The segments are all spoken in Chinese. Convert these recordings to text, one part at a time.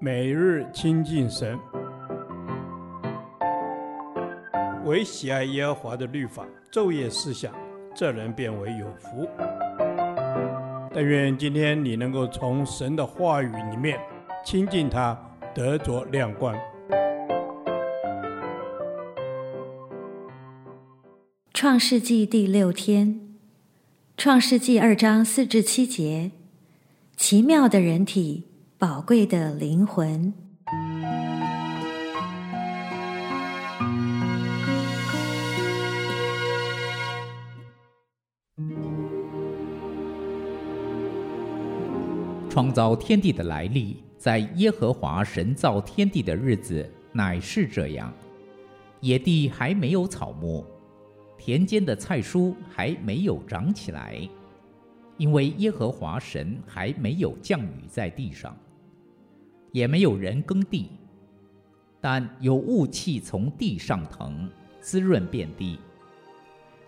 每日亲近神，唯喜爱耶和华的律法，昼夜思想，这人便为有福。但愿今天你能够从神的话语里面亲近他，得着亮光。创世纪第六天，创世纪二章四至七节，奇妙的人体。宝贵的灵魂。创造天地的来历，在耶和华神造天地的日子，乃是这样：野地还没有草木，田间的菜蔬还没有长起来，因为耶和华神还没有降雨在地上。也没有人耕地，但有雾气从地上腾，滋润遍地。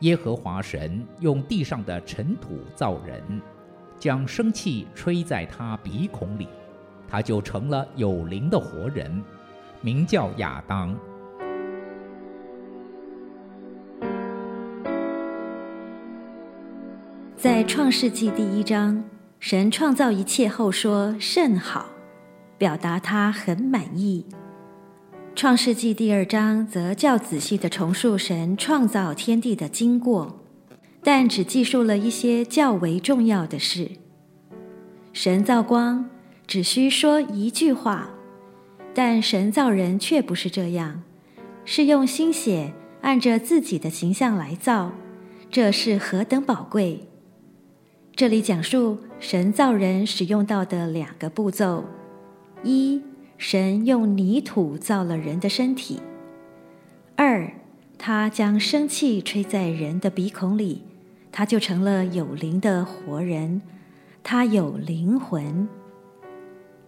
耶和华神用地上的尘土造人，将生气吹在他鼻孔里，他就成了有灵的活人，名叫亚当。在创世纪第一章，神创造一切后说甚好。表达他很满意。创世纪第二章则较仔细地重述神创造天地的经过，但只记述了一些较为重要的事。神造光，只需说一句话，但神造人却不是这样，是用心血按着自己的形象来造，这是何等宝贵！这里讲述神造人使用到的两个步骤。一，神用泥土造了人的身体；二，他将生气吹在人的鼻孔里，他就成了有灵的活人，他有灵魂。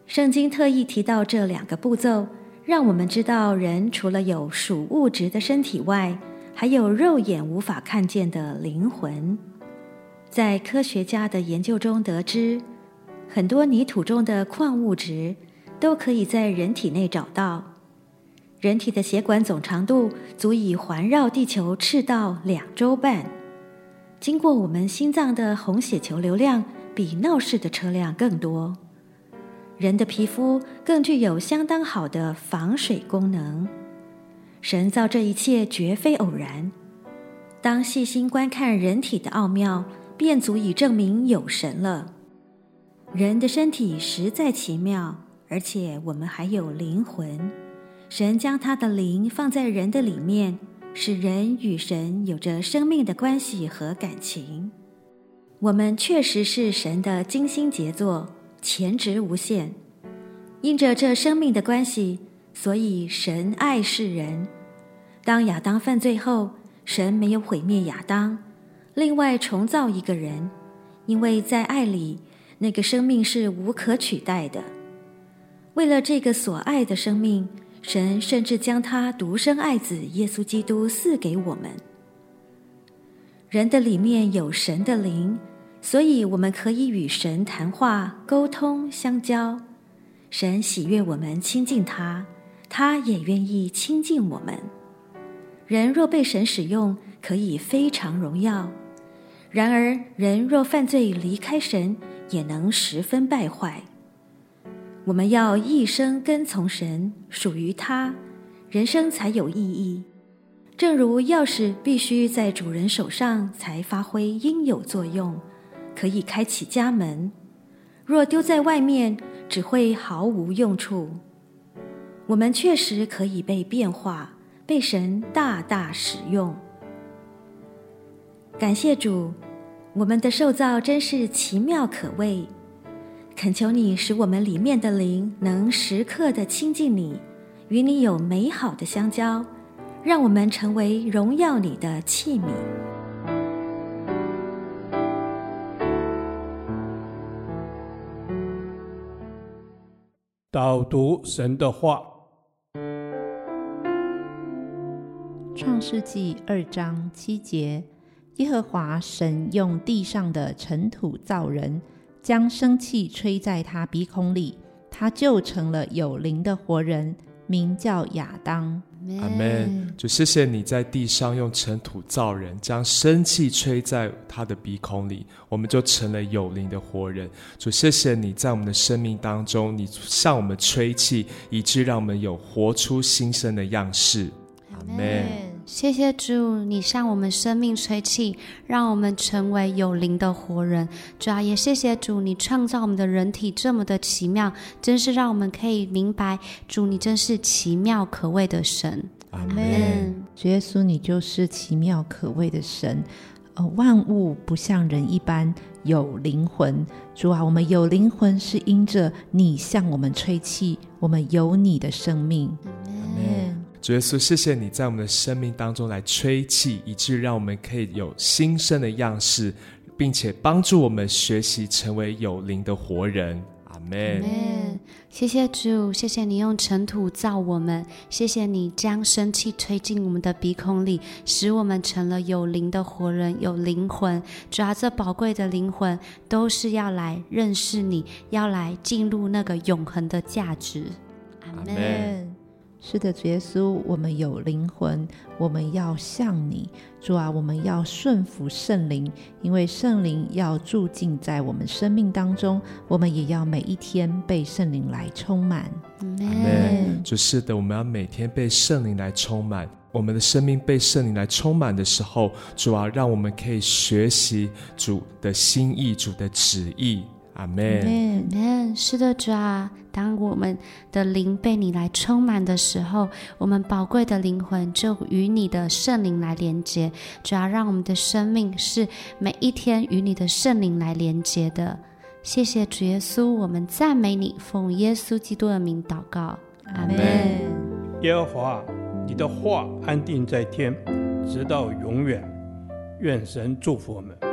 圣经特意提到这两个步骤，让我们知道人除了有属物质的身体外，还有肉眼无法看见的灵魂。在科学家的研究中得知，很多泥土中的矿物质。都可以在人体内找到。人体的血管总长度足以环绕地球赤道两周半，经过我们心脏的红血球流量比闹市的车辆更多。人的皮肤更具有相当好的防水功能。神造这一切绝非偶然。当细心观看人体的奥妙，便足以证明有神了。人的身体实在奇妙。而且我们还有灵魂，神将他的灵放在人的里面，使人与神有着生命的关系和感情。我们确实是神的精心杰作，潜质无限。因着这生命的关系，所以神爱世人。当亚当犯罪后，神没有毁灭亚当，另外重造一个人，因为在爱里，那个生命是无可取代的。为了这个所爱的生命，神甚至将他独生爱子耶稣基督赐给我们。人的里面有神的灵，所以我们可以与神谈话、沟通、相交。神喜悦我们亲近他，他也愿意亲近我们。人若被神使用，可以非常荣耀；然而，人若犯罪离开神，也能十分败坏。我们要一生跟从神，属于他，人生才有意义。正如钥匙必须在主人手上才发挥应有作用，可以开启家门；若丢在外面，只会毫无用处。我们确实可以被变化，被神大大使用。感谢主，我们的受造真是奇妙可畏。恳求你使我们里面的灵能时刻的亲近你，与你有美好的相交，让我们成为荣耀你的器皿。导读神的话，创世纪二章七节：耶和华神用地上的尘土造人。将生气吹在他鼻孔里，他就成了有灵的活人，名叫亚当。阿门。主谢谢你在地上用尘土造人，将生气吹在他的鼻孔里，我们就成了有灵的活人。主谢谢你在我们的生命当中，你向我们吹气，以致让我们有活出新生的样式。阿门。谢谢主，你向我们生命吹气，让我们成为有灵的活人。主啊，也谢谢主，你创造我们的人体这么的奇妙，真是让我们可以明白，主你真是奇妙可畏的神。阿门。主耶稣，你就是奇妙可畏的神。呃，万物不像人一般有灵魂。主啊，我们有灵魂是因着你向我们吹气，我们有你的生命。阿门。主耶稣，谢谢你在我们的生命当中来吹气，以致让我们可以有新生的样式，并且帮助我们学习成为有灵的活人。阿门。谢谢主，谢谢你用尘土造我们，谢谢你将生气吹进我们的鼻孔里，使我们成了有灵的活人，有灵魂。主啊，这宝贵的灵魂都是要来认识你，要来进入那个永恒的价值。阿门。是的，主耶稣，我们有灵魂，我们要像你，主啊，我们要顺服圣灵，因为圣灵要住进在我们生命当中，我们也要每一天被圣灵来充满。阿门。就是的，我们要每天被圣灵来充满，我们的生命被圣灵来充满的时候，主啊，让我们可以学习主的心意，主的旨意。阿门，阿门。是的，主啊，当我们的灵被你来充满的时候，我们宝贵的灵魂就与你的圣灵来连接。主要，让我们的生命是每一天与你的圣灵来连接的。谢谢主耶稣，我们赞美你，奉耶稣基督的名祷告。阿门。耶和华，你的话安定在天，直到永远。愿神祝福我们。